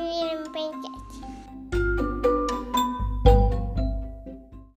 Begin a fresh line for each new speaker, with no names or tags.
Yeah.